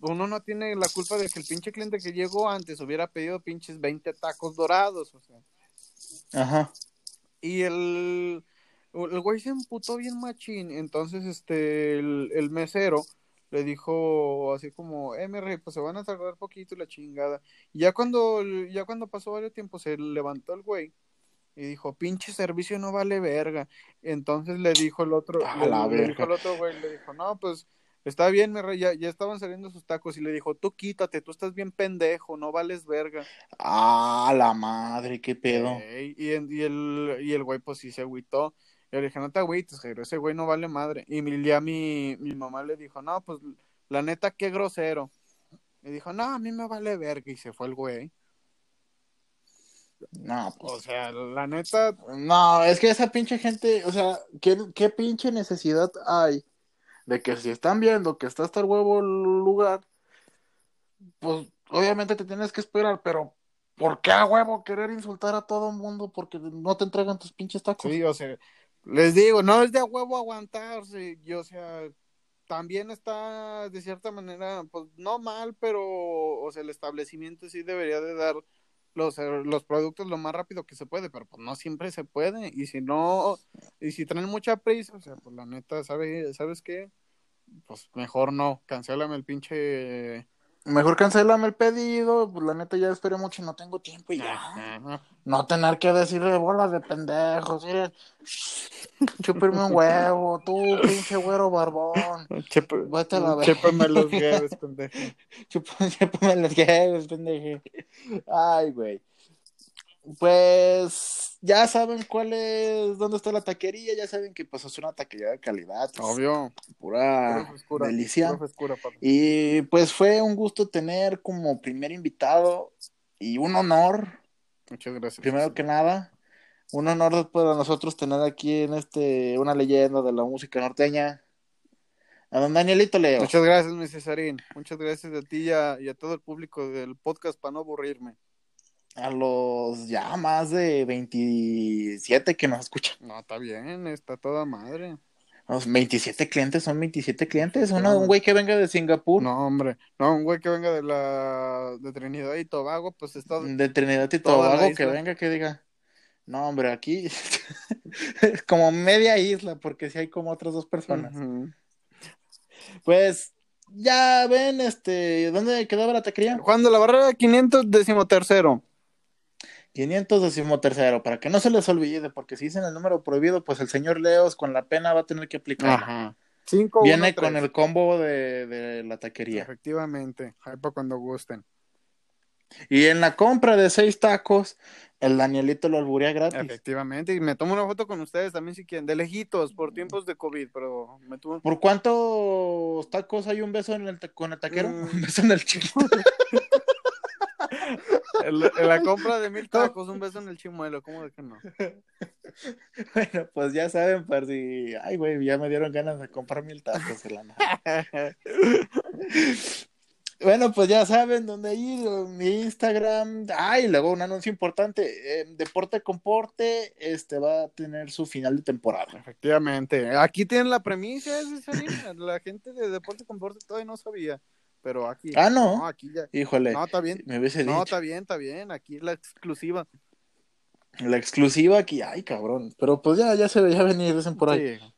uno no tiene la culpa de que el pinche cliente que llegó antes hubiera pedido pinches 20 tacos dorados, o sea. Ajá. Y el, el güey se emputó bien machín. Entonces, este, el, el mesero le dijo así como, eh, mi rey, pues se van a tardar poquito y la chingada. Y ya cuando, ya cuando pasó varios tiempo, se levantó el güey Y dijo, pinche servicio no vale verga. Entonces le dijo el otro, A le, la le dijo el otro güey, le dijo, no, pues está bien, mi rey, ya, ya estaban saliendo sus tacos. Y le dijo, tú quítate, tú estás bien pendejo, no vales verga. Ah, la madre, qué pedo. Y, y el, y el güey, pues sí se agüitó. Yo le dije, no te agüites, ese güey no vale madre. Y mi, ya mi, mi mamá le dijo, no, pues la neta, qué grosero. Y dijo, no, a mí me vale verga. Y se fue el güey. No, pues, O sea, la neta, No, es que esa pinche gente, o sea, ¿qué, qué pinche necesidad hay de que si están viendo que está hasta el huevo el lugar, pues obviamente te tienes que esperar, pero ¿por qué a huevo querer insultar a todo el mundo porque no te entregan tus pinches tacos? sí, o sea, les digo, no es de a huevo aguantarse. Y, o sea, también está de cierta manera, pues no mal, pero, o sea, el establecimiento sí debería de dar los, eh, los productos lo más rápido que se puede, pero pues no siempre se puede. Y si no, y si traen mucha prisa, o sea, pues la neta, ¿sabe, ¿sabes qué? Pues mejor no, cancélame el pinche... Mejor cancélame el pedido, pues la neta ya esperé mucho y no tengo tiempo y ya. Ajá. No tener que decirle bolas de pendejos, mire, chúpeme un huevo, tú pinche güero barbón. Chepe- Vete a la los huevos, pendejo. Chupa- Chúpame los huevos, pendeje. Ay, güey. Pues ya saben cuál es, dónde está la taquería, ya saben que pues es una taquería de calidad, es Obvio. pura frescura, delicia. Y pues fue un gusto tener como primer invitado y un honor, Muchas gracias. primero que nada, un honor para nosotros tener aquí en este una leyenda de la música norteña, a don Danielito Leo. Muchas gracias, mi Cesarín. Muchas gracias a ti y a, y a todo el público del podcast para no aburrirme a los ya más de 27 que nos escuchan. No, está bien, está toda madre. Los 27 clientes son 27 clientes. Uno, un güey que venga de Singapur. No, hombre. No, un güey que venga de la de Trinidad y Tobago, pues está. De Trinidad y Tobago, que venga, que diga. No, hombre, aquí es como media isla, porque si hay como otras dos personas. Pues ya ven, este, ¿dónde quedaba la taquería? Juan de la Barrera, 513. 512 tercero, para que no se les olvide, porque si dicen el número prohibido, pues el señor Leos con la pena va a tener que aplicar. Ajá. Cinco, Viene con el combo de, de, la taquería. Efectivamente, ahí para cuando gusten. Y en la compra de seis tacos, el Danielito lo alburea gratis. Efectivamente, y me tomo una foto con ustedes también si quieren, de lejitos, por tiempos de COVID, pero me tomo... ¿Por cuántos tacos hay un beso en el con el taquero? Mm. Un beso en el chiquito. En la, en la compra de mil tacos, un beso en el chimuelo. ¿Cómo de que no? bueno, pues ya saben, por si. Ay, güey, ya me dieron ganas de comprar mil tacos la nada. Bueno, pues ya saben dónde ir, mi Instagram. Ay, luego un anuncio importante. eh, Deporte con Porte este, va a tener su final de temporada. Efectivamente. Aquí tienen la premisa. La gente de Deporte con Porte todavía no sabía. Pero aquí. Ah, ¿no? aquí ya. Híjole, No, está bien. me hubiese No, dicho. está bien, está bien. Aquí es la exclusiva. La exclusiva aquí, ay, cabrón. Pero pues ya, ya se veía venir, dicen por ahí. Sí.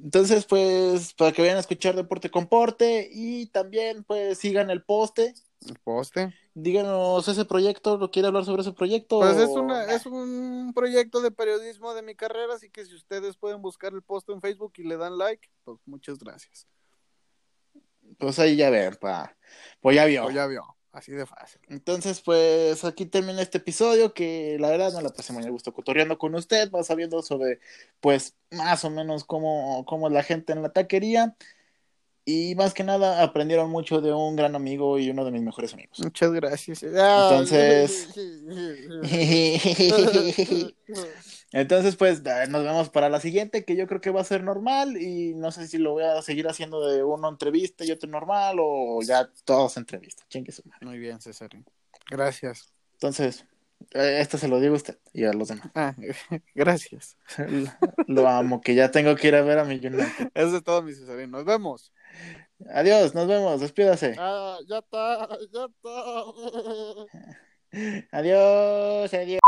Entonces, pues, para que vayan a escuchar Deporte con Porte y también, pues, sigan el poste. El poste. Díganos ese proyecto, ¿lo quiere hablar sobre ese proyecto? Pues es, una, es un proyecto de periodismo de mi carrera, así que si ustedes pueden buscar el post en Facebook y le dan like, pues muchas gracias. Pues ahí ya ven, pa. Pues ya vio. O ya vio, así de fácil. Entonces, pues aquí termina este episodio que la verdad no la pasé muy a gusto cotorreando con usted, va sabiendo sobre, pues, más o menos cómo, cómo es la gente en la taquería. Y más que nada aprendieron mucho de un gran amigo y uno de mis mejores amigos. Muchas gracias. Entonces- Entonces, pues nos vemos para la siguiente, que yo creo que va a ser normal y no sé si lo voy a seguir haciendo de uno entrevista y otro normal o ya todos entrevistas. Chingue su madre. Muy bien, César. Gracias. Entonces, eh, esto se lo digo a usted y a los demás. Ah, gracias. Lo amo, que ya tengo que ir a ver a mi United. Eso es todo, mi Cesarín. Nos vemos. Adiós, nos vemos, despídase. Ah, ya está, ya está. Adiós, adiós.